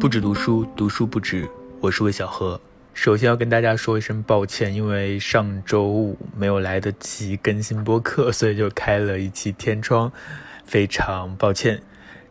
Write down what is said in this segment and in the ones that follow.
不止读书，读书不止。我是魏小何。首先要跟大家说一声抱歉，因为上周五没有来得及更新播客，所以就开了一期天窗，非常抱歉。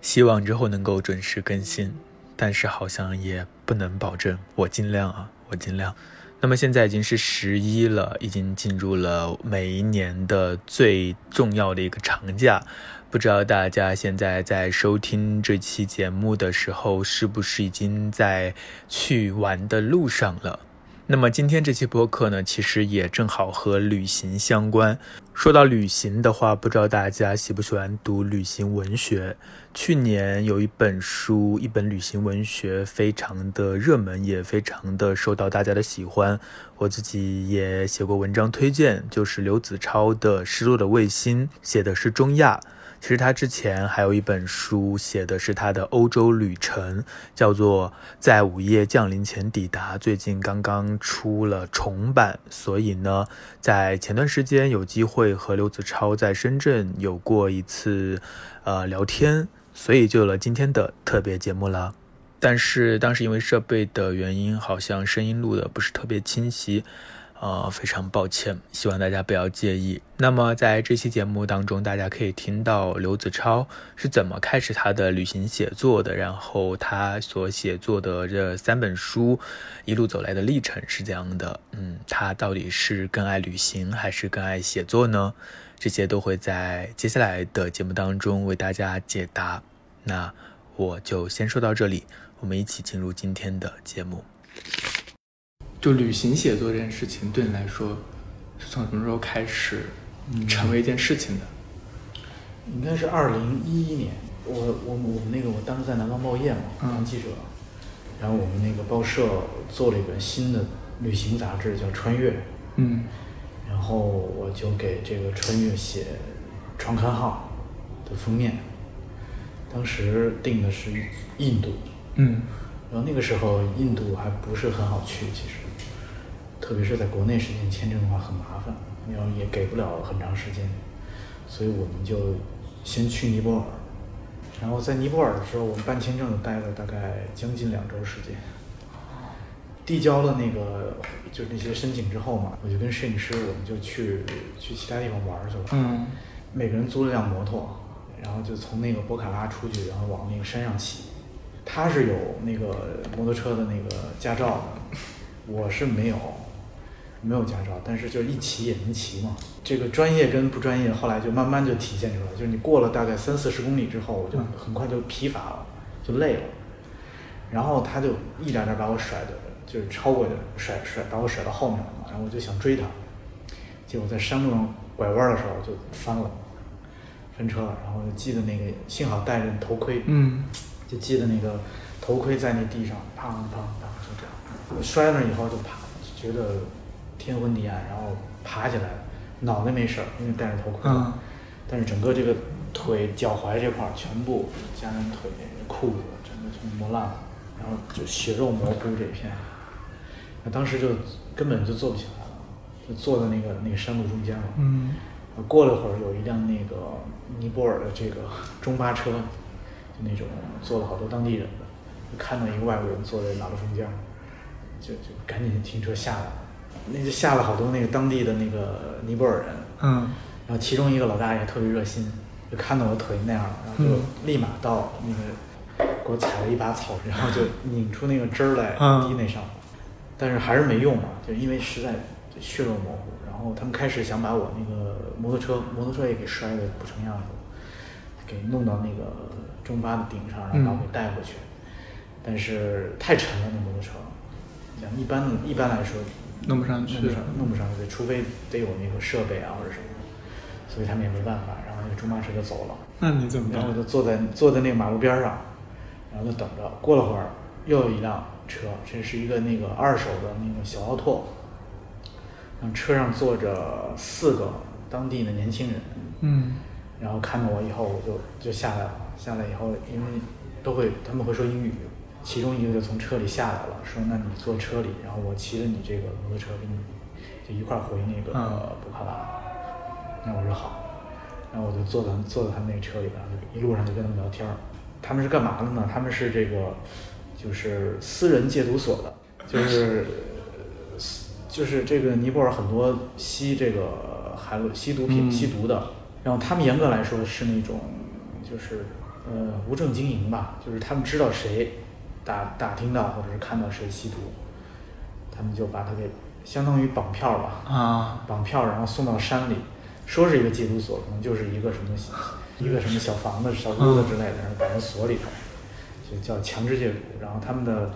希望之后能够准时更新，但是好像也不能保证。我尽量啊，我尽量。那么现在已经是十一了，已经进入了每一年的最重要的一个长假。不知道大家现在在收听这期节目的时候，是不是已经在去玩的路上了？那么今天这期播客呢，其实也正好和旅行相关。说到旅行的话，不知道大家喜不喜欢读旅行文学？去年有一本书，一本旅行文学，非常的热门，也非常的受到大家的喜欢。我自己也写过文章推荐，就是刘子超的《失落的卫星》，写的是中亚。其实他之前还有一本书，写的是他的欧洲旅程，叫做《在午夜降临前抵达》，最近刚刚出了重版。所以呢，在前段时间有机会和刘子超在深圳有过一次呃聊天，所以就有了今天的特别节目了。但是当时因为设备的原因，好像声音录的不是特别清晰。呃，非常抱歉，希望大家不要介意。那么在这期节目当中，大家可以听到刘子超是怎么开始他的旅行写作的，然后他所写作的这三本书一路走来的历程是这样的。嗯，他到底是更爱旅行还是更爱写作呢？这些都会在接下来的节目当中为大家解答。那我就先说到这里，我们一起进入今天的节目。就旅行写作这件事情，对你来说是从什么时候开始成为一件事情的？应该是二零一一年，我我我们那个我当时在南方报业嘛，当记者，然后我们那个报社做了一本新的旅行杂志，叫《穿越》，嗯，然后我就给这个《穿越》写创刊号的封面，当时定的是印度，嗯，然后那个时候印度还不是很好去，其实。特别是在国内申请签证的话很麻烦，然后也给不了很长时间，所以我们就先去尼泊尔，然后在尼泊尔的时候，我们办签证待了大概将近两周时间。递交了那个就是那些申请之后嘛，我就跟摄影师我们就去去其他地方玩去了。嗯。每个人租了辆摩托，然后就从那个博卡拉出去，然后往那个山上骑。他是有那个摩托车的那个驾照的，我是没有。没有驾照，但是就一骑也能骑嘛。这个专业跟不专业，后来就慢慢就体现出来。就是你过了大概三四十公里之后，我就很快就疲乏了，就累了。然后他就一点点把我甩的，就是超过，甩甩把我甩到后面了嘛。然后我就想追他，结果在山路上拐弯的时候就翻了，翻车了。然后就记得那个，幸好戴着头盔，嗯，就记得那个头盔在那地上，砰砰砰就这样。我摔那以后就怕，觉得。天昏地暗，然后爬起来，脑袋没事儿，因为戴着头盔。嗯。但是整个这个腿、脚踝这块儿全部加上腿、裤子，整个全磨烂了，然后就血肉模糊这一片。那当时就根本就坐不起来了，就坐在那个那个山路中间了。嗯。过了会儿，有一辆那个尼泊尔的这个中巴车，就那种坐了好多当地人的，就看到一个外国人坐在马路中间，就就赶紧停车下来了。那就下了好多那个当地的那个尼泊尔人，嗯，然后其中一个老大爷特别热心，就看到我腿那样了，然后就立马到那个给我采了一把草，然后就拧出那个汁儿来滴那上，但是还是没用嘛，就因为实在血肉模糊。然后他们开始想把我那个摩托车，摩托车也给摔的不成样子，给弄到那个中巴的顶上，然后把我给带回去，但是太沉了那摩托车，像一般一般来说。弄不上去，弄不上，去，除非得有那个设备啊或者什么，所以他们也没办法。然后那个中巴车就走了。那你怎么？然后我就坐在坐在那个马路边上，然后就等着。过了会儿，又有一辆车，这是一个那个二手的那个小奥拓。然后车上坐着四个当地的年轻人。嗯。然后看到我以后，我就就下来了。下来以后，因为都会他们会说英语。其中一个就从车里下来了，说：“那你坐车里，然后我骑着你这个摩托车，跟你就一块儿回那个布卡拉。”那我说好，然后我就坐在坐在他们那个车里边，就一路上就跟他们聊天儿。他们是干嘛的呢？他们是这个就是私人戒毒所的，就是 就是这个尼泊尔很多吸这个海洛吸毒品、嗯吸毒的，然后他们严格来说是那种就是呃无证经营吧，就是他们知道谁打打听到或者是看到谁吸毒，他们就把他给相当于绑票吧，啊，绑票然后送到山里，说是一个戒毒所，可能就是一个什么一个什么小房子、小屋子之类的，然后把人锁里头，就叫强制戒毒。然后他们的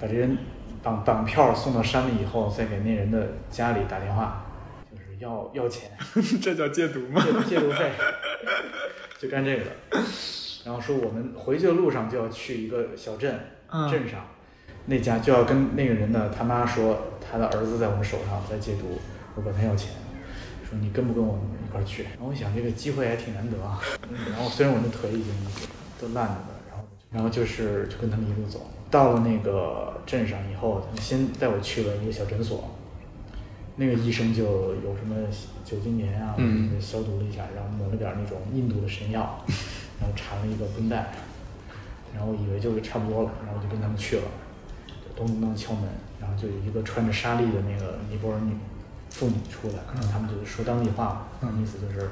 把这人绑绑票送到山里以后，再给那人的家里打电话，就是要要钱，这叫戒毒吗？戒戒毒费，就干这个的。然后说我们回去的路上就要去一个小镇，嗯镇上那家就要跟那个人的他妈说，他的儿子在我们手上在戒毒，我管他要钱，说你跟不跟我们一块儿去？然后我想这个机会还挺难得啊。嗯然后虽然我那腿已经都烂着呢，然后然后就是就跟他们一路走，到了那个镇上以后，他们先带我去了一个小诊所。那个医生就有什么酒精棉啊，消毒了一下，然后抹了点儿那种印度的神药，然后缠了一个绷带，然后以为就是差不多了，然后就跟他们去了，咚咚咚敲门，然后就有一个穿着纱丽的那个尼泊尔女妇女出来，然后他们就是说当地话，嗯意思就是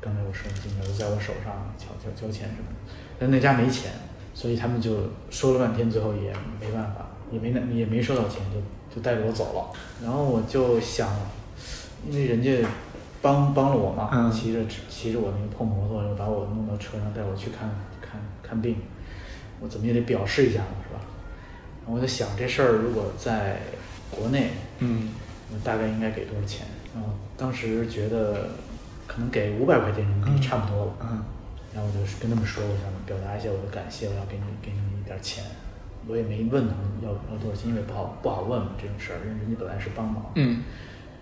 刚才我说的金条在我手上交交交钱什么的，但那家没钱，所以他们就说了半天，最后也没办法，也没拿也没收到钱，就就带着我走了。然后我就想，因为人家帮帮了我嘛，嗯。骑着骑着我那个破摩托，又把我弄到车上带我去看看看病，我怎么也得表示一下嘛，是吧？然后我就想这事儿如果在国内，嗯我大概应该给多少钱？然后当时觉得可能给五百块钱人民币差不多了。嗯然后我就跟他们说，我想表达一下我的感谢，我要给你给你们一点钱。我也没问他们要要多少钱，因为不好不好问嘛这种事儿，因为人家本来是帮忙。嗯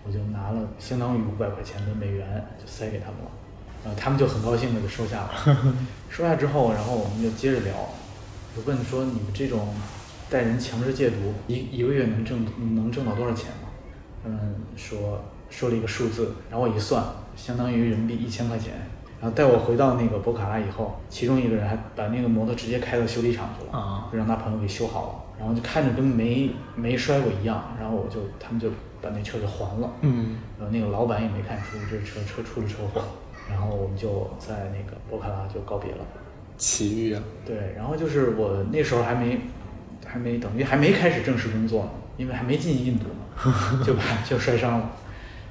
我就拿了相当于五百块钱的美元就塞给他们了，然后他们就很高兴的就收下了。收下之后，然后我们就接着聊，我问说你们这种带人强制戒毒，一一个月能挣能挣到多少钱吗？他们说说了一个数字，然后我一算，相当于人民币一千块钱。然后带我回到那个博卡拉以后，其中一个人还把那个摩托直接开到修理厂去了，啊就让他朋友给修好了，然后就看着跟没没摔过一样，然后我就他们就把那车给还了，嗯然后那个老板也没看出这车车出了车祸，然后我们就在那个博卡拉就告别了。奇遇啊，对，然后就是我那时候还没还没等于还没开始正式工作呢，因为还没进印度嘛，就把 就摔伤了，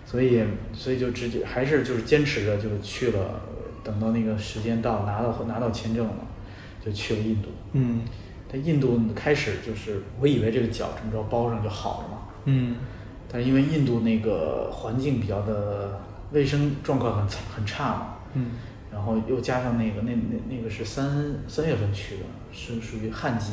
所以所以就直接还是就是坚持着就去了，等到那个时间到拿到拿到签证了，就去了印度。嗯。在印度开始就是我以为这个脚这么着包上就好了嘛，嗯。但是因为印度那个环境比较的卫生状况很差很差嘛，嗯然后又加上那个那那那个是三三月份去的，是属于旱季，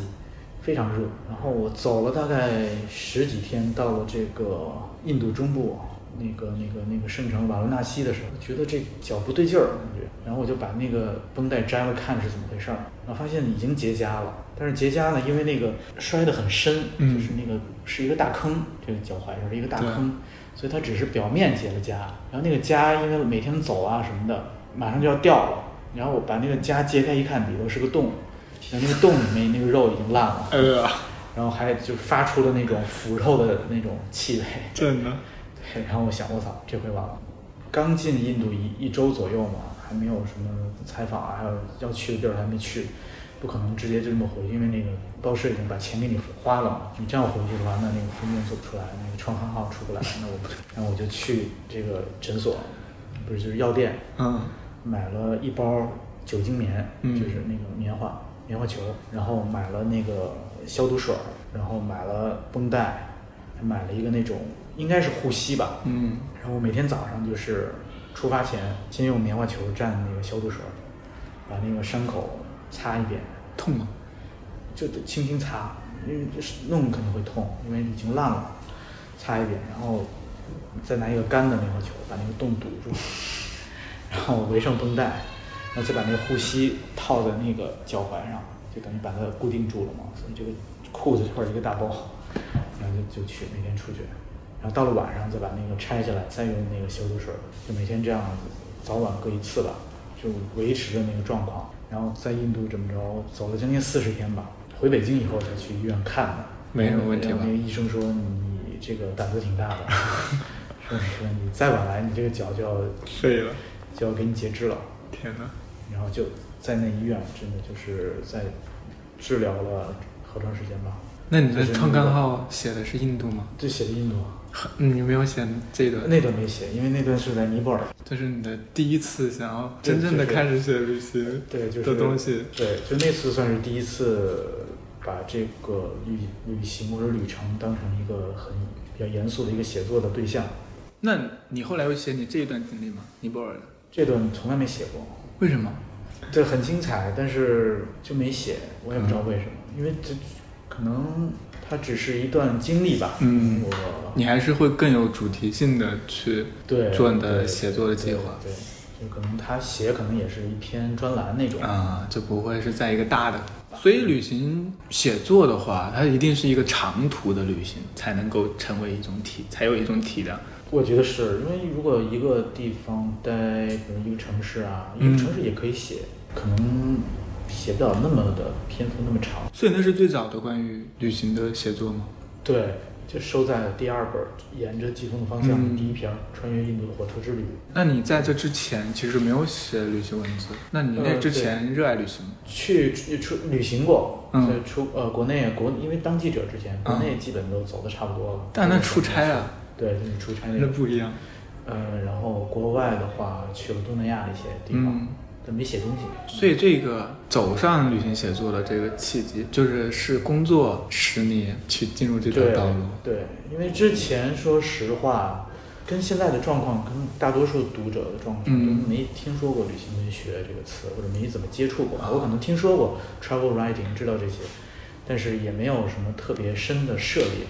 非常热。然后我走了大概十几天，到了这个印度中部那个那个那个圣城瓦伦纳西的时候，觉得这脚不对劲儿，感觉。然后我就把那个绷带摘了看是怎么回事儿，然后发现已经结痂了。但是结痂呢，因为那个摔得很深，嗯就是那个是一个大坑，这个脚踝上是一个大坑，所以它只是表面结了痂。然后那个痂因为每天走啊什么的，马上就要掉了。然后我把那个痂揭开一看，里头是个洞，然后那个洞里面那个肉已经烂了，呃，然后还就发出了那种腐肉的那种气味。真的，对，然后我想，我操，这回完了。刚进印度一一周左右嘛，还没有什么采访啊，还有要去的地儿还没去，不可能直接就这么回去，因为那个报社已经把钱给你花了嘛。你这样回去的话，那那个封面做不出来，那个创刊号出不来，那我然后我就去这个诊所，不是就是药店，嗯买了一包酒精棉，嗯。就是那个棉花棉花球，然后买了那个消毒水儿，然后买了绷带，还买了一个那种应该是护膝吧，嗯。然后每天早上就是出发前先用棉花球蘸那个消毒水儿，把那个伤口擦一遍，痛吗？就得轻轻擦，因为就是弄可能会痛，因为已经烂了，擦一遍，然后再拿一个干的棉花球把那个洞堵住，然后围上绷带，然后再把那个护膝套在那个脚踝上，就等于把它固定住了嘛。所以这个裤子这块儿一个大包，然后就就去每天出去，然后到了晚上再把那个拆下来，再用那个消毒水儿，就每天这样早晚各一次吧，就维持着那个状况。然后在印度怎么着走了将近四十天吧，回北京以后才去医院看的，没什么问题吧那个医生说你这个胆子挺大的，说 你说你再晚来，你这个脚就要废了，就要给你截肢了。天哪！然后就在那医院，真的就是在治疗了好长时间吧。那你的创刊号写的是印度吗？就写的印度，啊，你没有写这段，那段没写，因为那段是在尼泊尔。这是你的第一次想要真正的开始写旅行对，就是的东西。对，就那次算是第一次把这个旅旅行或者旅程当成一个很比较严肃的一个写作的对象。那你后来有写你这一段经历吗？尼泊尔的？这段从来没写过，为什么？对，很精彩，但是就没写，我也不知道为什么，因为这可能它只是一段经历吧。嗯我你还是会更有主题性的去对做你的写作的计划对，对就可能他写可能也是一篇专栏那种。啊，就不会是在一个大的。所以旅行写作的话，它一定是一个长途的旅行，才能够成为一种体，才有一种体量。我觉得是因为如果一个地方待，比如一个城市啊，一嗯个城市也可以写，可能写不了那么的篇幅那么长。所以那是最早的关于旅行的写作吗？对，就收在了第二本《沿着季风的方向》嗯第一篇《穿越印度的火车之旅》。那你在这之前其实没有写旅行文字，那你那呃之前热爱旅行吗？去去出旅行过，嗯在出呃国内国，因为当记者之前，国嗯内基本都走的差不多了。但那出差啊，对，就是出差那不一样。呃，然后国外的话去了东南亚的一些地方嗯，但没写东西。所以这个走上旅行写作的这个契机，就是是工作使你去进入这条道路。对，因为之前说实话，跟现在的状况，跟大多数读者的状况，嗯都没听说过旅行文学这个词，或者没怎么接触过。我可能听说过 travel writing，知道这些，但是也没有什么特别深的涉猎。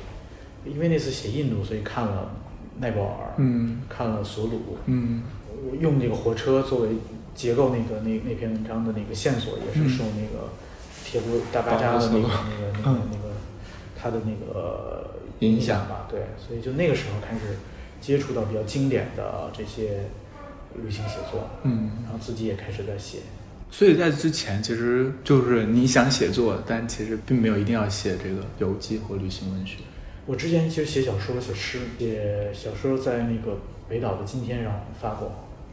因为那次写印度，所以看了奈博尔，嗯看了索鲁，嗯我用这个火车作为结构那个那那篇文章的那个线索，也是受那个铁路大巴扎的那个那个那个那个他的那个影响吧，对，所以就那个时候开始接触到比较经典的这些旅行写作，嗯。然后自己也开始在写。所以在之前，其实就是你想写作，但其实并没有一定要写这个游记或旅行文学。我之前其实写小说、写诗、写小说，在那个北岛的今天上发过，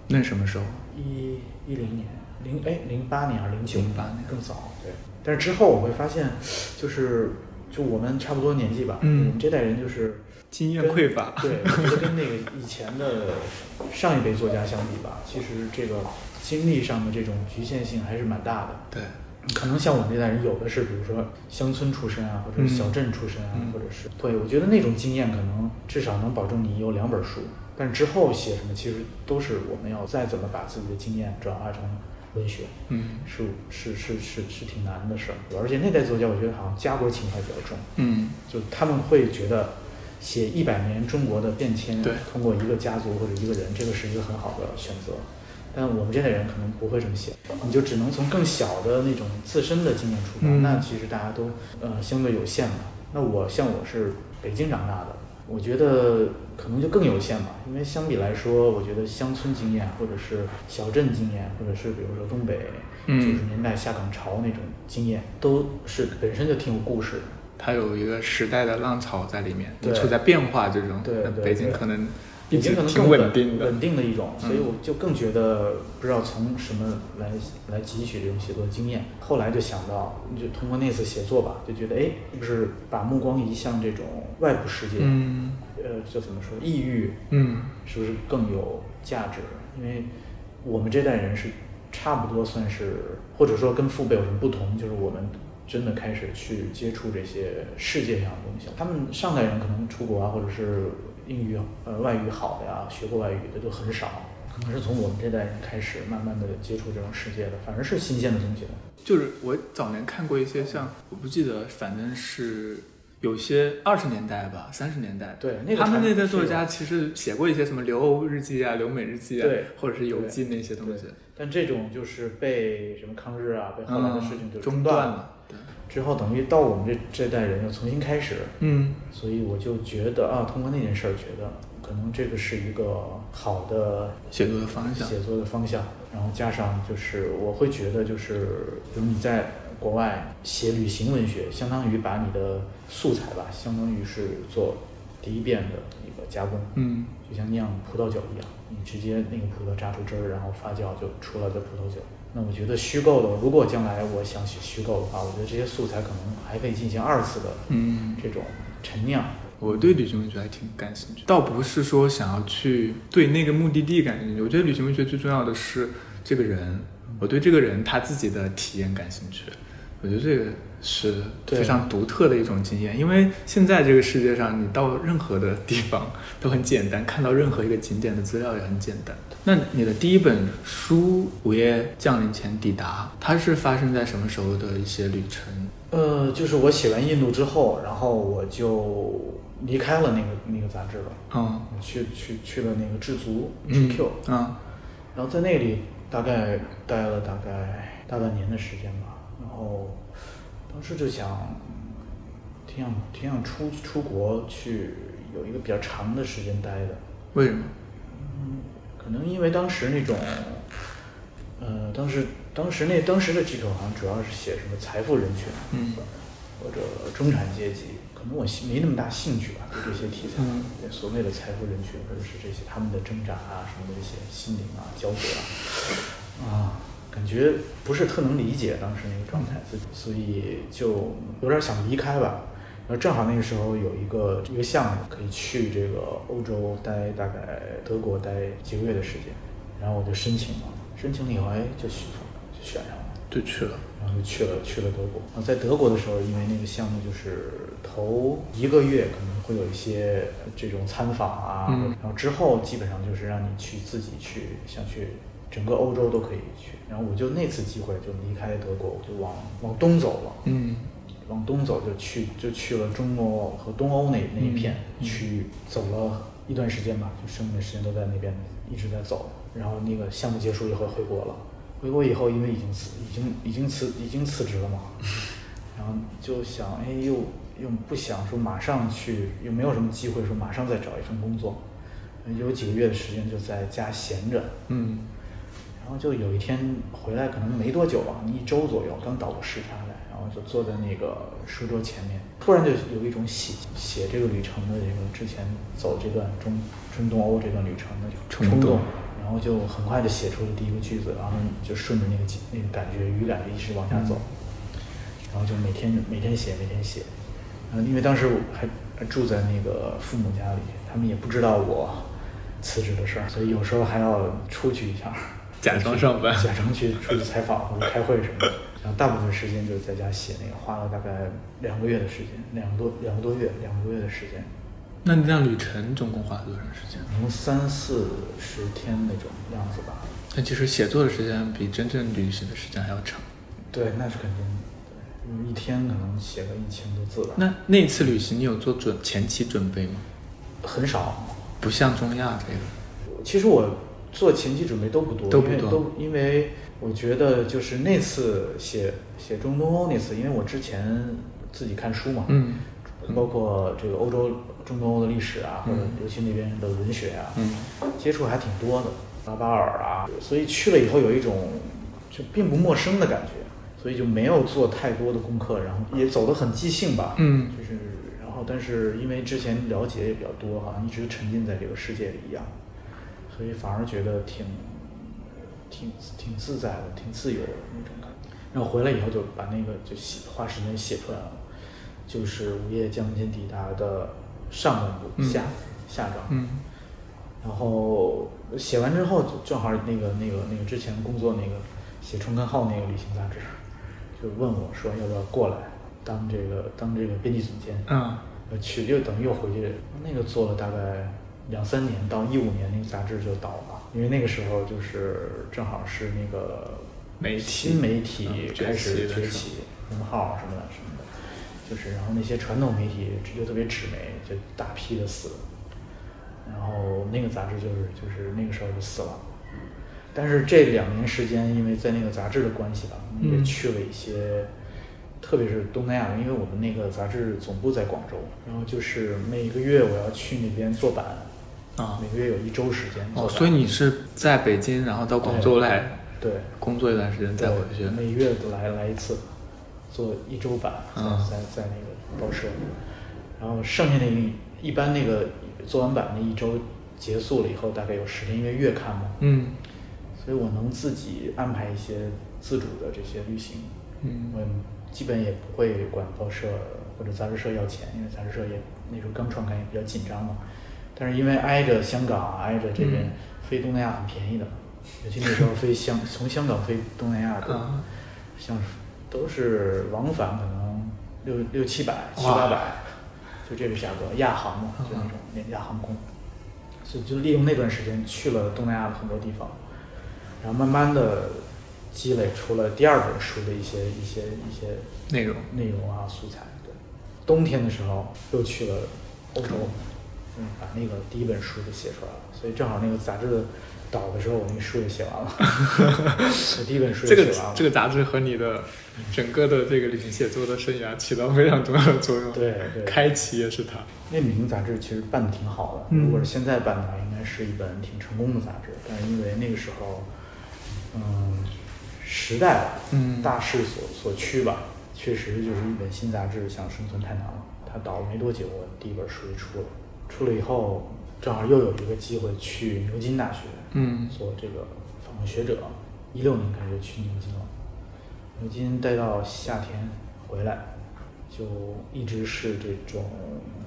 那什么时候？一一零年，零哎零八年还是零九零八年。更早，对。但是之后我会发现，就是就我们差不多年纪吧，嗯。我们这代人就是经验匮乏。对，我觉得跟那个以前的上一辈作家相比吧，其实这个经历上的这种局限性还是蛮大的。对，可能像我们这代人，有的是比如说乡村出身啊，或者是小镇出身啊，嗯或者是对我觉得那种经验可能至少能保证你有两本书，但是之后写什么其实都是我们要再怎么把自己的经验转化成文学，嗯是是是是是挺难的事儿。而且那代作家，我觉得好像家国情怀比较重，嗯就他们会觉得写一百年中国的变迁对，通过一个家族或者一个人，这个是一个很好的选择。但我们这代人可能不会这么写，你就只能从更小的那种自身的经验出发，嗯那其实大家都呃相对有限嘛。那我像我是北京长大的，我觉得可能就更有限吧，因为相比来说，我觉得乡村经验或者是小镇经验，或者是比如说东北嗯九十年代下岗潮那种经验，都是本身就挺有故事的。它有一个时代的浪潮在里面，你对处在变化之中。对北京可能一北京可能更稳定的。稳定的一种，所以嗯我就更觉得不知道从什么来来汲取这种写作经验。后来就想到，就通过那次写作吧，就觉得哎，是不是把目光移向这种外部世界？嗯呃，就怎么说？抑郁嗯是不是更有价值？因为我们这代人是差不多算是，或者说跟父辈有什么不同，就是我们真的开始去接触这些世界上的东西。他们上代人可能出国啊，或者是英语呃外语好的呀，学过外语的就很少。可能是从我们这代人开始，慢慢的接触这种世界的，反正是新鲜的东西的。就是我早年看过一些像，我不记得，反正是有些二十年代吧，三十年代，对那个他们那代作家其实写过一些什么留欧日记啊、留美日记啊，对或者是游记那些东西，但这种就是被什么抗日啊，被后来的事情就嗯中断了。断了。对，之后等于到我们这这代人又重新开始，嗯所以我就觉得啊，通过那件事儿，觉得可能这个是一个好的写作的方向写作的方向。然后加上就是我会觉得就是，比如你在国外写旅行文学，相当于把你的素材吧，相当于是做第一遍的一个加工，嗯就像酿葡萄酒一样，你直接那个葡萄榨出汁儿，然后发酵就出来的葡萄酒。那我觉得虚构的，如果将来我想写虚构的话，我觉得这些素材可能还可以进行二次的嗯，这种陈酿。我对旅行文学还挺感兴趣，倒不是说想要去对那个目的地感兴趣，我觉得旅行文学最重要的是这个人，我对这个人他自己的体验感兴趣，我觉得这个是对。非常独特的一种经验，因为现在这个世界上，你到任何的地方 都很简单，看到任何一个景点的资料也很简单。那你的第一本书《午夜降临前抵达》，它是发生在什么时候的一些旅程？呃，就是我写完印度之后，然后我就离开了那个那个杂志了，嗯我去去去了那个知足嗯 GQ，、嗯然后在那里大概待了大概大半年的时间吧，然后当时就想，挺想挺想出出国去有一个比较长的时间待的，为什么？嗯可能因为当时那种，呃，当时当时那当时的 GQ 好像主要是写什么财富人群，嗯。或者中产阶级，可能我没那么大兴趣吧，对这些题材，嗯。所谓的财富人群，或者是这些他们的挣扎啊什么的这些心灵啊焦灼啊，啊，感觉不是特能理解当时那个状态，自己，所以就有点想离开吧。然后正好那个时候有一个一个项目可以去这个欧洲待大概德国待几个月的时间，然后我就申请了，申请了以后哎就选就选上了。就去了。然后就去了去了德国。然后在德国的时候，因为那个项目就是头一个月可能会有一些这种参访啊，嗯然后之后基本上就是让你去自己去，想去整个欧洲都可以去。然后我就那次机会就离开德国，我就往往东走了。嗯往东走就去就去了中欧和东欧那那一片嗯区域，走了一段时间吧，就剩下的时间都在那边一直在走。然后那个项目结束以后回国了，回国以后因为已经辞已经已经辞已经辞职了嘛，然后就想哎又又不想说马上去，又没有什么机会说马上再找一份工作，有几个月的时间就在家闲着，嗯然后就有一天回来，可能没多久吧，一周左右，刚倒过时差来，然后就坐在那个书桌前面，突然就有一种写写这个旅程的这个之前走这段中中东欧这段旅程的冲动冲动，然后就很快就写出了第一个句子，然后就顺着那个那个感觉语感就一直往下走，然后就每天每天写每天写，嗯，因为当时我还还住在那个父母家里，他们也不知道我辞职的事儿，所以有时候还要出去一下，假装上班 假装去出去采访或者开会什么的。然后大部分时间就是在家写那个，花了大概两个月的时间，两个多两个多月，两个多月的时间，那你这样旅程总共花了多长时间？可能三四十天那种样子吧。那其实写作的时间比真正旅行的时间还要长。对，那是肯定的。对，一天可能写个一千多字吧。那那次旅行你有做准前期准备吗？很少，不像中亚这个，其实我做前期准备都不多，都不多因为都因为我觉得就是那次写写中东欧那次，因为我之前自己看书嘛，嗯。包括这个欧洲中东欧的历史啊，或者尤其那边的文学啊，嗯。接触还挺多的，拉巴尔啊，所以去了以后有一种就并不陌生的感觉，所以就没有做太多的功课，然后也走得很即兴吧，嗯。就是然后但是因为之前了解也比较多，好像一直沉浸在这个世界里一样，所以反而觉得挺挺挺自在的，挺自由的那种感觉。然后回来以后就把那个就写花时间写出来了，就是午夜降临抵达的上半部、嗯下下章。嗯然后写完之后，就正好那个那个那个之前工作那个写《冲根号》那个旅行杂志，就问我说要不要过来当这个当这个编辑总监。啊呃，去又等于又回去，那个做了大概两三年，到一五年那个杂志就倒了，因为那个时候就是正好是那个媒体新媒体嗯开始崛起的时候崛起，公号什么的什么的，就是然后那些传统媒体又特别纸媒，就大批的死了，然后那个杂志就是就是那个时候就死了。但是这两年时间，因为在那个杂志的关系吧，我们也嗯去了一些，特别是东南亚，因为我们那个杂志总部在广州，然后就是每个月我要去那边做版，啊。每个月有一周时间哦，所以你是在北京，然后到广州来对，工作一段时间再回去。对。每月都来来一次，做一周版，在啊。在在那个报社，然后剩下那一一般那个做完版那一周结束了以后，大概有十天，因为月刊嘛，嗯。所以我能自己安排一些自主的这些旅行，嗯。我基本也不会管报社或者杂志社要钱，因为杂志社也那时候刚创刊也比较紧张嘛。但是因为挨着香港，挨着这边、嗯。飞东南亚很便宜的，尤其那时候飞香 从香港飞东南亚的，啊。像是都是往返可能六六七百、七八百，就这个价格，亚航嘛，就那种廉价航空，所以就利用那段时间去了东南亚的很多地方，然后慢慢的积累出了第二本书的一些一些一些内容。内容啊素材。对，冬天的时候又去了欧洲，嗯，把那个第一本书就写出来了，所以正好那个杂志的导的时候，我那个书也写完了，我第一本书也写完了。这个杂志和你的整个的这个旅行写作的生涯起到非常重要的作用。对对开启也是它。那旅行杂志其实办的挺好的，嗯如果是现在办的话，应该是一本挺成功的杂志。但是因为那个时候，嗯，时代吧，嗯大势所所趋吧，确实就是一本新杂志想生存太难了。它倒了没多久，我第一本书就出了，出了以后，正好又有一个机会去牛津大学，嗯做这个访问学者。一六年开始去牛津了，牛津待到夏天回来，就一直是这种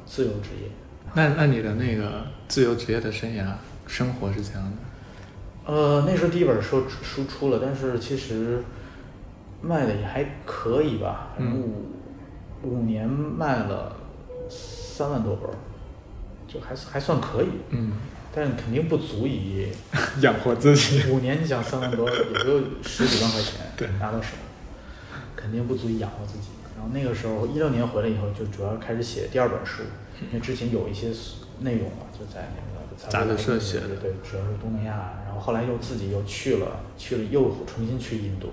自由职业。那那你的那个自由职业的生涯生活是怎样的？呃，那时候第一本书书出了，但是其实卖的也还可以吧，反正嗯五、五年卖了三万多本儿，就还还算可以，嗯，但肯定不足以 养活自己。五年你想三万多，也就十几万块钱 对拿到手，肯定不足以养活自己。然后那个时候一六年回来以后，就主要开始写第二本书，因为之前有一些内容嘛，就在那个杂志社写的对，主要是东南亚。然后后来又自己又去了，去了又重新去印度，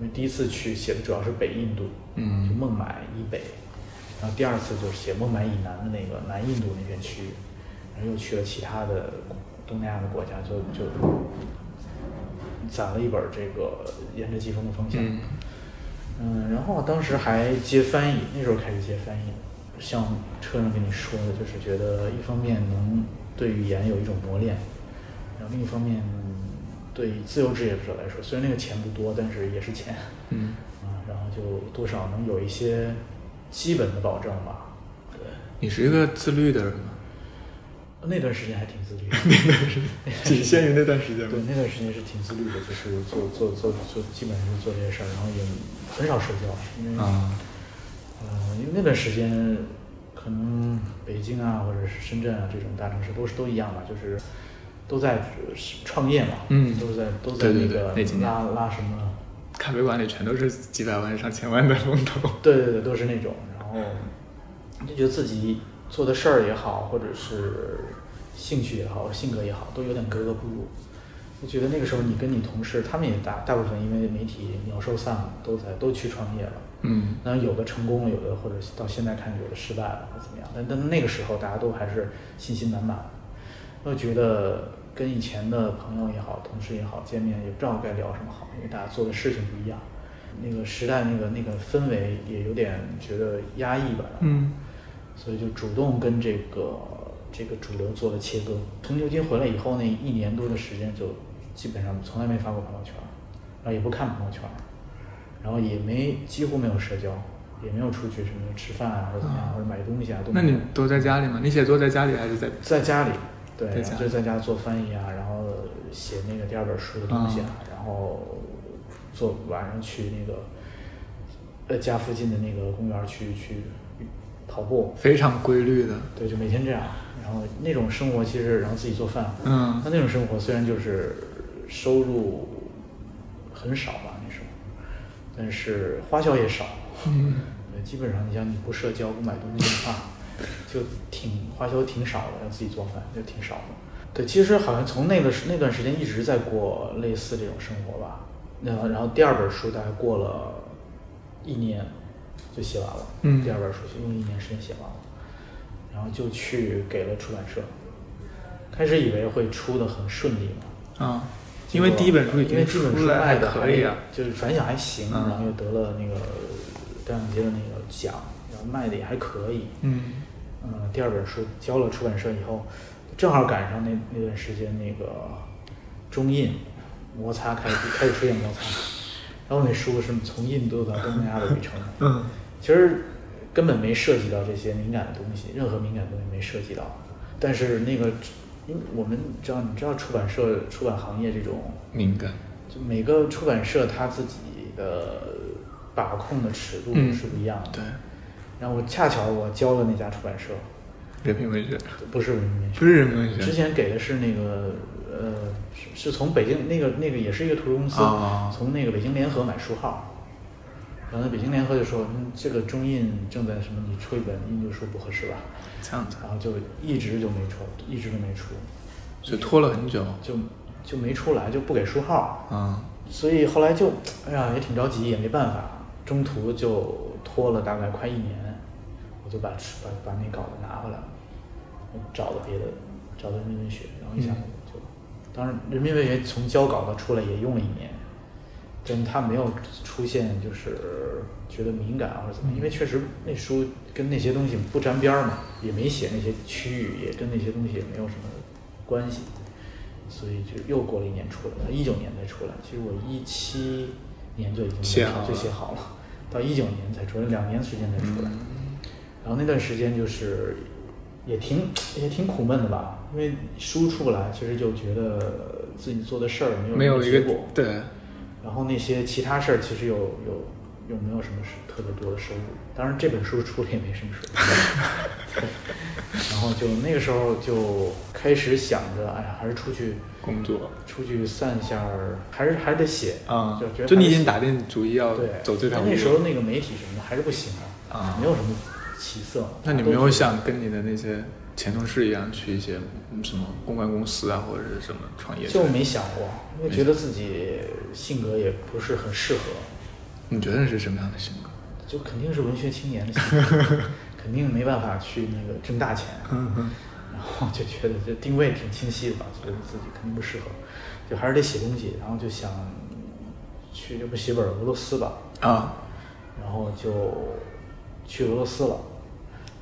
因为第一次去写的主要是北印度，嗯就孟买以北，然后第二次就是写孟买以南的那个南印度那片区域，然后又去了其他的东南亚的国家，就就攒了一本这个《沿着季风的方向》嗯。嗯，然后当时还接翻译，那时候开始接翻译，像车上跟你说的，就是觉得一方面能对语言有一种磨练，然后另一方面对自由职业者来说，虽然那个钱不多，但是也是钱，嗯。啊，然后就多少能有一些基本的保证吧。对，你是一个自律的人吗？那段时间还挺自律的，仅限于那段时间对，吗？那段时间是挺自律的，就是做做做做，基本上是做这些事儿，然后也很少睡觉，因为啊，呃，因为那段时间可能北京啊，或者是深圳啊这种大城市都是都一样吧，就是都在呃创业嘛，嗯都是在都在那个拉拉什么，咖啡馆里全都是几百万、上千万的风投。对对对，都是那种，然后就觉得自己做的事儿也好，或者是兴趣也好，性格也好，都有点格格不入。我觉得那个时候你跟你同事，他们也大大部分因为媒体鸟兽散了，都在都去创业了。嗯当然有的成功了，有的或者到现在看有的失败了，或怎么样。但但那个时候大家都还是信心满满，都觉得跟以前的朋友也好，同事也好，见面也不知道该聊什么好，因为大家做的事情不一样。那个时代那个那个氛围也有点觉得压抑吧，嗯所以就主动跟这个这个主流做了切割。从牛津回来以后那一年多的时间，就基本上从来没发过朋友圈，然后也不看朋友圈，然后也没几乎没有社交，也没有出去什么吃饭啊或者怎么样，啊或者买东西啊。那你都在家里吗？你写作在家里还是在？在家里，对，然后就在家做翻译啊，然后写那个第二本书的东西啊，然后做晚上去那个呃家附近的那个公园去去跑步，非常规律的。对，就每天这样。然后那种生活其实，然后自己做饭，嗯那那种生活虽然就是收入很少吧那时候，但是花销也少。嗯，基本上你像你不社交不买东西的话，就挺花销挺少的，要自己做饭就挺少的。对，其实好像从那个时那段时间一直在过类似这种生活吧。那然后第二本书大概过了一年就写完了，嗯第二本书用一年时间写完了，然后就去给了出版社。开始以为会出的很顺利嘛，啊因为第一本书已经出来还书卖的可以啊就是反响还行，嗯然后又得了那个单向街的那个奖，然后卖的也还可以。嗯嗯，第二本书交了出版社以后，正好赶上那那段时间那个中印摩擦开始开始出现摩擦，然后那书是从印度到东南亚的旅程，嗯。其实根本没涉及到这些敏感的东西，任何敏感的东西没涉及到，但是那个，因为我们知道，你知道出版社出版行业这种，敏感，就每个出版社他自己的把控的尺度嗯。是不一样的。对，然后我恰巧我交了那家出版社，人民文学不是人民文学，不是人民文学之前给的是那个呃，是是从北京那个那个也是一个图书公司，啊从那个北京联合买书号，然后北京联合就说，嗯，这个中印正在什么，你出一本印度书不合适吧？这样子，然后就一直就没出，一直都没出，就拖了很久。就就没出来，就不给书号，嗯，所以后来就，哎呀，也挺着急，也没办法，中途就拖了大概快一年，我就把把把那稿子拿回来了，我找了别的，找的人民文学，然后一下子就，当然人民文学从交稿到出来也用了一年，但他没有出现就是觉得敏感啊或者怎么，因为确实那书跟那些东西不沾边儿嘛，也没写那些区域，也跟那些东西也没有什么关系。所以就又过了一年出来，一九年才出来。其实我一七年就已经写好就写好了，到一九年才出来，两年时间才出来。嗯然后那段时间就是也挺也挺苦闷的吧，因为书出不来，其实就觉得自己做的事儿没有没有结果。对，然后那些其他事儿其实有有又没有什么是特别多的收入。当然这本书出了也没什么收入。然后就那个时候就开始想着，哎呀，还是出去工作出去散一下儿，还是还得写啊就觉，得就你已经打定主意要走这条路那时候那个媒体什么的还是不行啊没有什么起色。那你没有想跟你的那些前同事一样去一些嗯什么公关公司啊，或者是什么创业的？就没想过，因为觉得自己性格也不是很适合，你觉得是什么样的性格？就肯定是文学青年的性格，肯定没办法去那个挣大钱。嗯 然后就觉得这定位挺清晰的吧，觉得自己肯定不适合，就还是得写东西，然后就想去，要不写本俄罗斯吧，啊，然后就去俄罗斯了。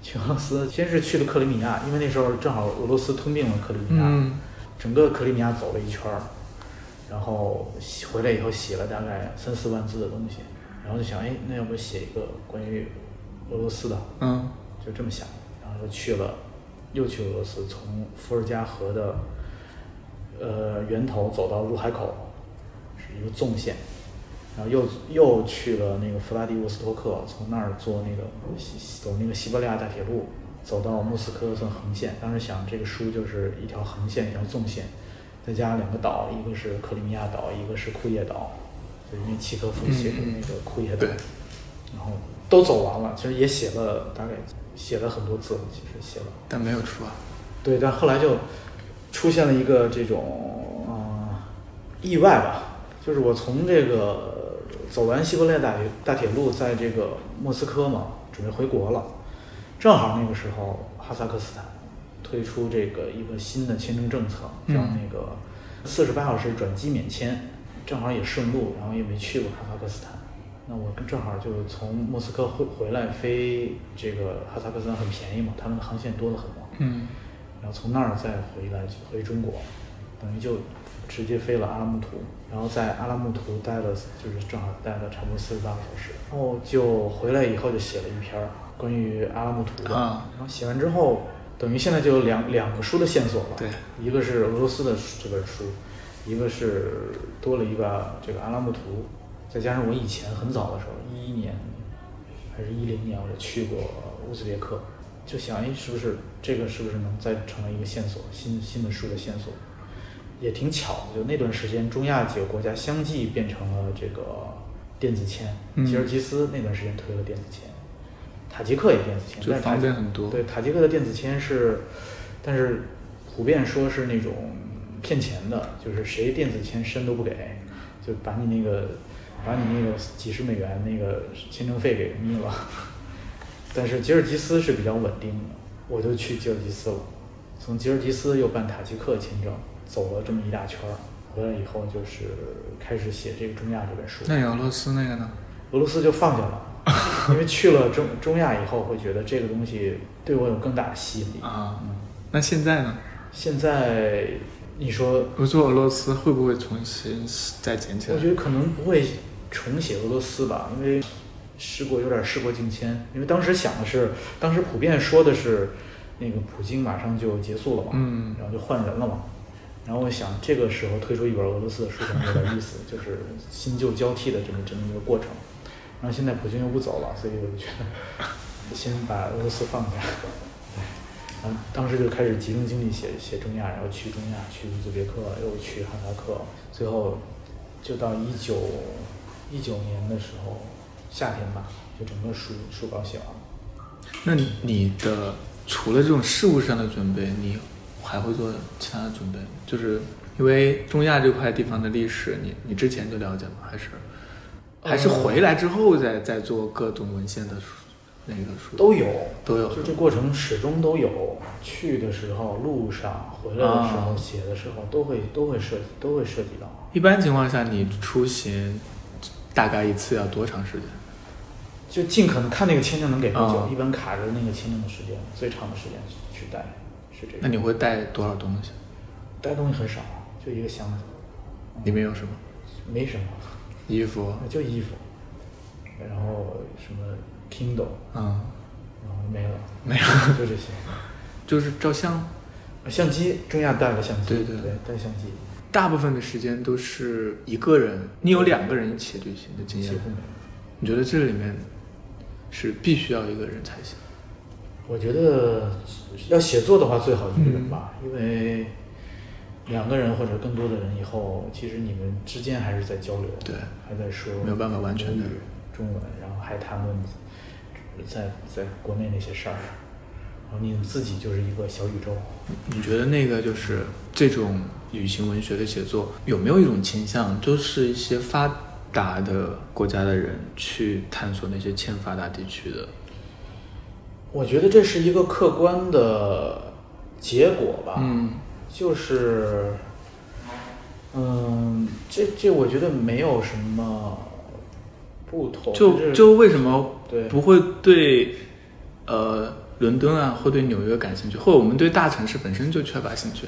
去俄罗斯，先是去了克里米亚，因为那时候正好俄罗斯吞并了克里米亚，嗯整个克里米亚走了一圈儿，然后回来以后写了大概三四万字的东西，然后就想，哎，那要不写一个关于俄罗斯的，嗯就这么想，然后就去了，又去俄罗斯，从伏尔加河的呃源头走到入海口，是一个纵线，然后又又去了那个弗拉迪沃斯托克，从那儿坐那个西走那个西伯利亚大铁路，走到莫斯科算横线。当时想这个书就是一条横线，一条纵线，再加两个岛，一个是克里米亚岛，一个是库页岛，就因为契诃夫写的那个库页岛。对然后都走完了，其实也写了大概写了很多字，其实写了。但没有出啊。对，但后来就出现了一个这种呃意外吧，就是我从这个走完西伯利亚大铁大铁路，在这个莫斯科嘛，准备回国了，正好那个时候哈萨克斯坦推出这个一个新的签证政策，叫嗯那个四十八小时转机免签，正好也顺路，然后也没去过哈萨克斯坦。那我跟正好就从莫斯科回回来飞这个哈萨克斯坦很便宜嘛，他们的航线多得很嘛。嗯。然后从那儿再回来回中国，等于就直接飞了阿拉木图，然后在阿拉木图待了，就是正好待了差不多四十八个小时，然后就回来以后就写了一篇儿关于阿拉木图的，啊。然后写完之后，等于现在就有两两个书的线索了，对，一个是俄罗斯的这本书，一个是多了一个这个阿拉木图，再加上我以前很早的时候，一一年还是一零年我就去过乌兹别克，就想，哎，是不是这个是不是能再成为一个线索，新新的书的线索？也挺巧的，就那段时间，中亚几个国家相继变成了这个电子签，嗯吉尔吉斯那段时间推了电子签，塔吉克也电子签，就方便很多对，塔吉克的电子签是，但是普遍说是那种骗钱的，就是谁电子签申都不给，就把你那个把你那个几十美元那个签证费给眯了。但是吉尔吉斯是比较稳定的，我就去吉尔吉斯了，从吉尔吉斯又办塔吉克签证，走了这么一大圈儿，回来以后就是开始写这个中亚这本书。那俄罗斯那个呢？俄罗斯就放下了，因为去了中中亚以后，会觉得这个东西对我有更大的吸引力。啊，嗯，那现在呢？现在你说，我说俄罗斯会不会重新再捡起来？我觉得可能不会重写俄罗斯吧，因为时过有点事过境迁。因为当时想的是，当时普遍说的是，那个普京马上就结束了嘛，嗯然后就换人了嘛。然后我想这个时候推出一本俄罗斯的书可能有点意思，就是新旧交替的这么这么一个过程。然后现在普京又不走了，所以我就觉得先把俄罗斯放下。对，然后当时就开始集中精力写写中亚，然后去中亚，去乌兹别克，又去哈萨克，最后就到一九一九年的时候夏天吧，就整个书书稿写完了。那你的除了这种事务上的准备，你还会做其他的准备？就是因为中亚这块地方的历史，你你之前就了解吗？还是还是回来之后再再做各种文献的书那个书都有，都有就这过程始终都有。去的时候、路上、回来的时候、啊写的时候，都会都会涉及都会涉及到。一般情况下，你出行大概一次要多长时间？就尽可能看那个签证能给多久，啊一般卡着那个签证的时间，最长的时间去带，是这个。那你会带多少东西？带东西很少，就一个箱子，里面有什么？没什么，衣服？就衣服，然后什么 Kindle，嗯，然后没了，没了，就这些。就是照相。相机，中亚带了相机，对对对，带相机，大部分的时间都是一个人，你有两个人一起旅行的经验几乎没有。你觉得这里面是必须要一个人才行？我觉得要写作的话，最好一个人吧，因为两个人或者更多的人以后，其实你们之间还是在交流，对还在说没有办法完全的中文，然后还谈论在在国内那些事儿，然后你们自己就是一个小宇宙。你觉得那个就是这种旅行文学的写作有没有一种倾向，就是一些发达的国家的人去探索那些欠发达地区的？我觉得这是一个客观的结果吧，嗯就是，嗯，这这我觉得没有什么不同，就就为什么对。不会对呃伦敦啊，或对纽约感兴趣，或者我们对大城市本身就缺乏兴趣？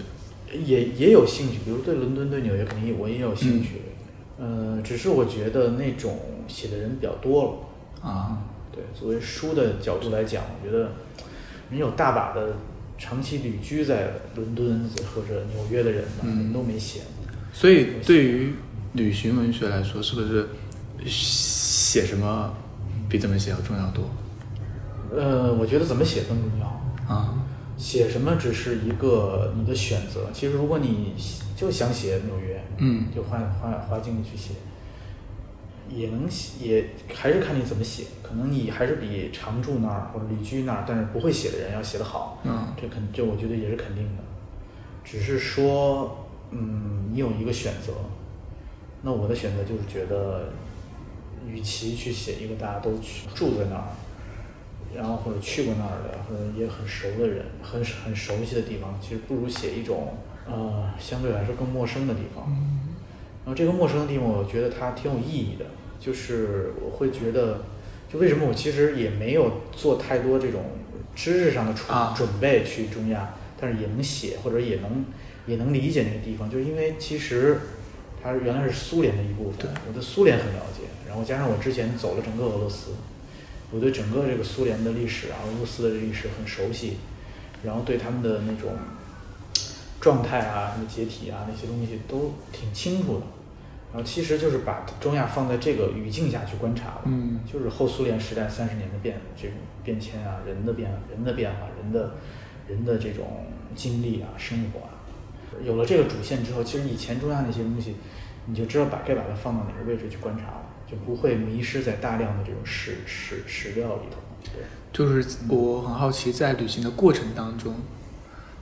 也也有兴趣，比如对伦敦、对纽约肯定我也有兴趣，呃，只是我觉得那种写的人比较多了。啊，对，作为书的角度来讲，我觉得人有大把的长期旅居在伦敦或者纽约的人吧，嗯。都没写。所以对于旅行文学来说，是不是写什么比怎么写要重要多呃，我觉得怎么写更重要。啊？写什么只是一个你的选择。其实如果你就想写纽约，嗯就花花花精力去写，也能写，也还是看你怎么写。可能你还是比常住那儿或者旅居那儿，但是不会写的人要写得好。嗯这肯这我觉得也是肯定的。只是说，嗯，你有一个选择。那我的选择就是觉得，与其去写一个大家都去住在那儿，然后或者去过那儿的，或者也很熟的人，很很熟悉的地方，其实不如写一种呃相对来说更陌生的地方。然后这个陌生的地方，我觉得它挺有意义的，就是我会觉得，就为什么我其实也没有做太多这种知识上的准啊准备去中亚，但是也能写或者也能也能理解那个地方，就是因为其实它原来是苏联的一部分，我对苏联很了解，然后加上我之前走了整个俄罗斯，我对整个这个苏联的历史啊、俄罗斯的历史很熟悉，然后对他们的那种状态啊、什么解体啊那些东西都挺清楚的。然后其实就是把中亚放在这个语境下去观察了，嗯就是后苏联时代三十年的变这种变迁啊，人的变人的变化，人的人的这种经历啊、生活啊，有了这个主线之后，其实以前中亚那些东西，你就知道把该把它放到哪个位置去观察了，就不会迷失在大量的这种史史史料里头。对，就是我很好奇，在旅行的过程当中，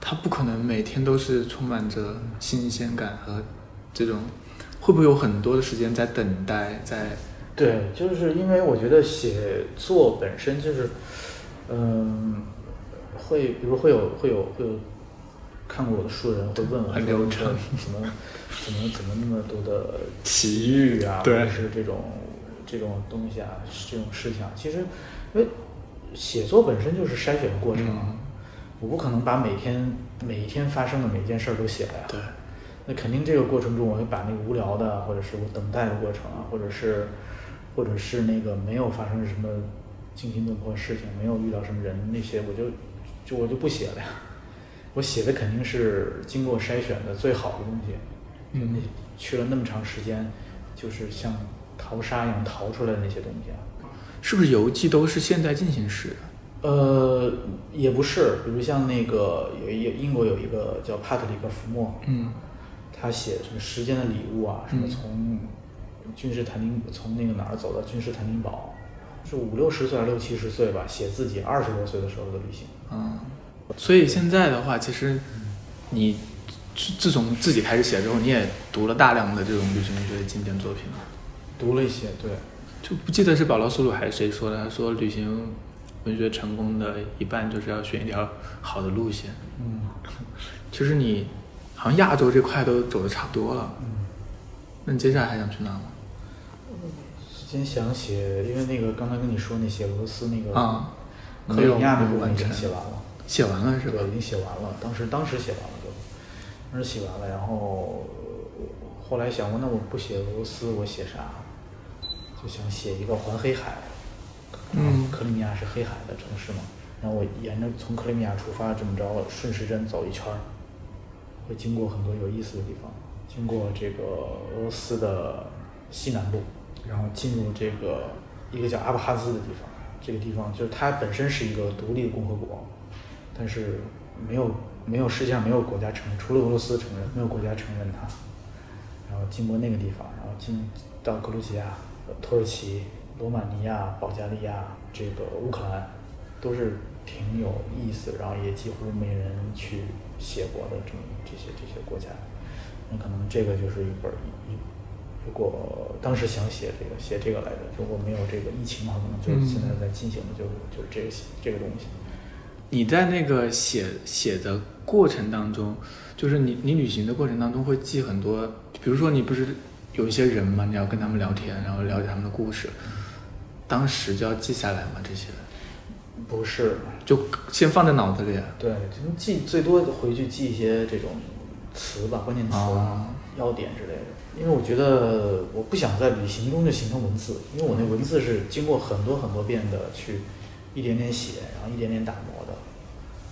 它不可能每天都是充满着新鲜感和这种，会不会有很多的时间在等待，在对，就是因为我觉得写作本身就是，嗯，会比如会有会有会有看过我的书的人会问我，很流畅。怎么怎么怎么那么多的奇遇啊，或对者是这种这种东西啊，这种事情啊，其实因为写作本身就是筛选的过程我不可能把每天每一天发生的每一件事儿都写了呀。对，那肯定这个过程中，我会把那个无聊的，或者是我等待的过程啊，或者是或者是那个没有发生什么惊心动魄的事情，没有遇到什么人那些，我就就我就不写了呀。我写的肯定是经过筛选的最好的东西。嗯那去了那么长时间，就是像淘沙一样淘出来的那些东西啊。是不是游记都是现在进行时的？呃，也不是，比如像那个有一英国有一个叫帕特里克·福莫，嗯他写什么时间的礼物啊，什么嗯从君士坦丁从那个哪儿走到君士坦丁堡，是五六十岁还是六七十岁吧，写自己二十多岁的时候的旅行。嗯，所以现在的话，其实你自自从自己开始写之后，你也读了大量的这种旅行文学的经典作品了。读了一些，对，就不记得是保罗·苏鲁还是谁说的，他说旅行文学成功的一半就是要选一条好的路线。嗯 其实你好像亚洲这块都走的差不多了，嗯。那你接下来还想去哪吗？之前想写，因为那个刚才跟你说那些俄罗斯那个啊克里米亚那部分已经写完了。写完了是吧，？已经写完了，当时当时写完了就，当时写完了，然后后来想过，那我不写俄罗斯，我写啥？就想写一个环黑海，嗯克里米亚是黑海的城市嘛，然后我沿着从克里米亚出发，这么着顺时针走一圈，会经过很多有意思的地方，经过这个俄罗斯的西南部，然后进入这个一个叫阿布哈兹的地方，这个地方就是它本身是一个独立的共和国，但是没有没有世界上没有国家承认，除了俄罗斯承认，没有国家承认它。然后经过那个地方，然后进到格鲁吉亚、呃土耳其、罗马尼亚、保加利亚、这个乌克兰，都是挺有意思，然后也几乎没人去写过的这么这些这些国家。那可能这个就是一本如果当时想写这个写这个来着，如果没有这个疫情的话，可能就是现在在进行的就是就是这个这个东西。你在那个写写的过程当中，就是你你旅行的过程当中会记很多，比如说你不是有一些人嘛，你要跟他们聊天，然后了解他们的故事，当时就要记下来嘛，这些不是，就先放在脑子里。对，就记最多回去记一些这种词吧，关键词啊、哦要点之类的。因为我觉得我不想在旅行中就形成文字，因为我那文字是经过很多很多遍的去一点点写，然后一点点打磨的，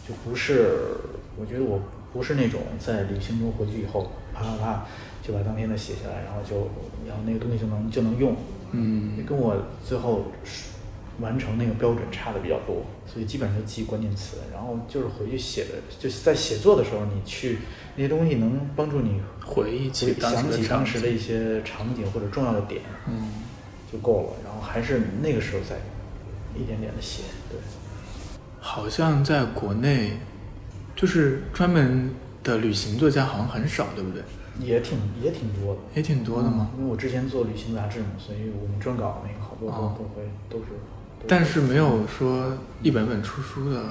就不是我觉得我不是那种在旅行中回去以后啪啪啪就把当天的写下来，然后就然后那个东西就能就能用，嗯跟我最后是完成那个标准差的比较多，所以基本上就记关键词，然后就是回去写的，就是在写作的时候，你去那些东西能帮助你回忆起想起当时的一些场景或者重要的点嗯，就够了，然后还是那个时候再一点点的写，对。好像在国内，就是专门的旅行作家好像很少，对不对？也挺也挺多的，也挺多的嘛。因为我之前做旅行杂志嘛，所以我们撰稿那个好多都、哦都会都是。但是没有说一本本出书的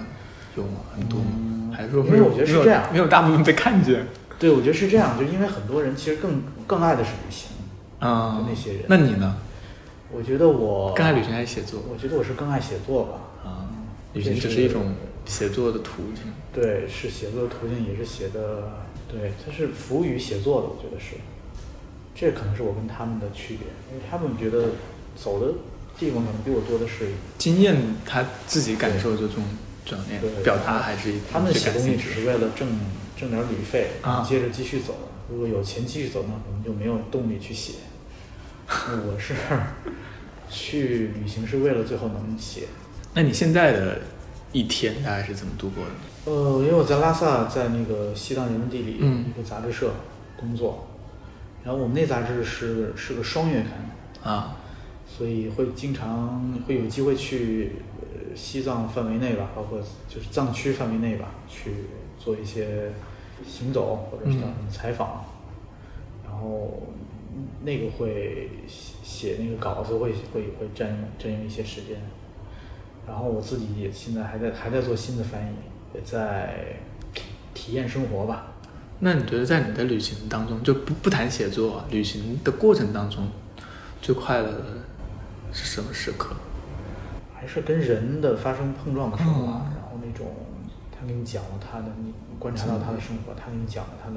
有吗？很多吗？嗯还是说没有因为我觉得是这样没有大部分被看见。对，我觉得是这样，就因为很多人其实更更爱的是旅行，啊、就那些人那你呢？我觉得我更爱旅行还是写作？我觉得我是更爱写作吧。啊，旅行只是一种写作的途径。对，是写作的途径，也是写的，对，它是服务于写作的，我觉得是。这可能是我跟他们的区别，因为他们觉得走的地方可能比我多的是，经验他自己感受这种转变对，表达还是他们写东西只是为了挣挣点旅费，啊接着继续走。如果有钱继续走，那可能就没有动力去写。我是 去旅行是为了最后能写。那你现在的一天大概是怎么度过的？呃，因为我在拉萨，在那个西藏人文地理嗯。一个杂志社工作，然后我们那杂志是是个双月刊，啊，所以会经常会有机会去呃西藏范围内吧，包括就是藏区范围内吧，去做一些行走或者是叫什么采访，然后那个会写写那个稿子会会会占用占用一些时间，然后我自己也现在还在还在做新的翻译，也在体验生活吧。那你觉得在你的旅行当中，就不不谈写作、啊，旅行的过程当中，最快乐的是什么时刻？还是跟人的发生碰撞的时候啊，嗯然后那种他给你讲了他的，你观察到他的生活，他给你讲了他的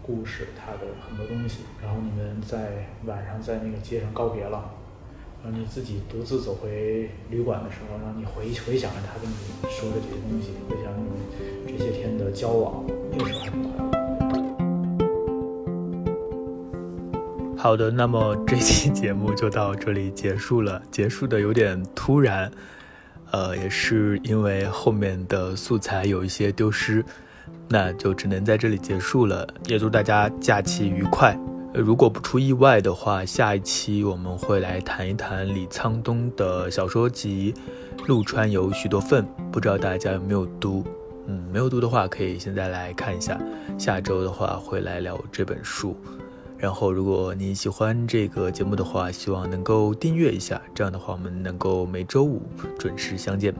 故事，他的很多东西，然后你们在晚上在那个街上告别了，然后你自己独自走回旅馆的时候，让你回回想着他跟你说的这些东西，回想你这些天的交往，那个时候还挺快乐。好的，那么这期节目就到这里结束了，结束的有点突然，呃，也是因为后面的素材有一些丢失，那就只能在这里结束了。也祝大家假期愉快。如果不出意外的话，下一期我们会来谈一谈李沧东的小说集《陆川有许多份》，不知道大家有没有读？嗯，没有读的话，可以现在来看一下。下周的话会来聊这本书。然后，如果你喜欢这个节目的话，希望能够订阅一下，这样的话我们能够每周五准时相见。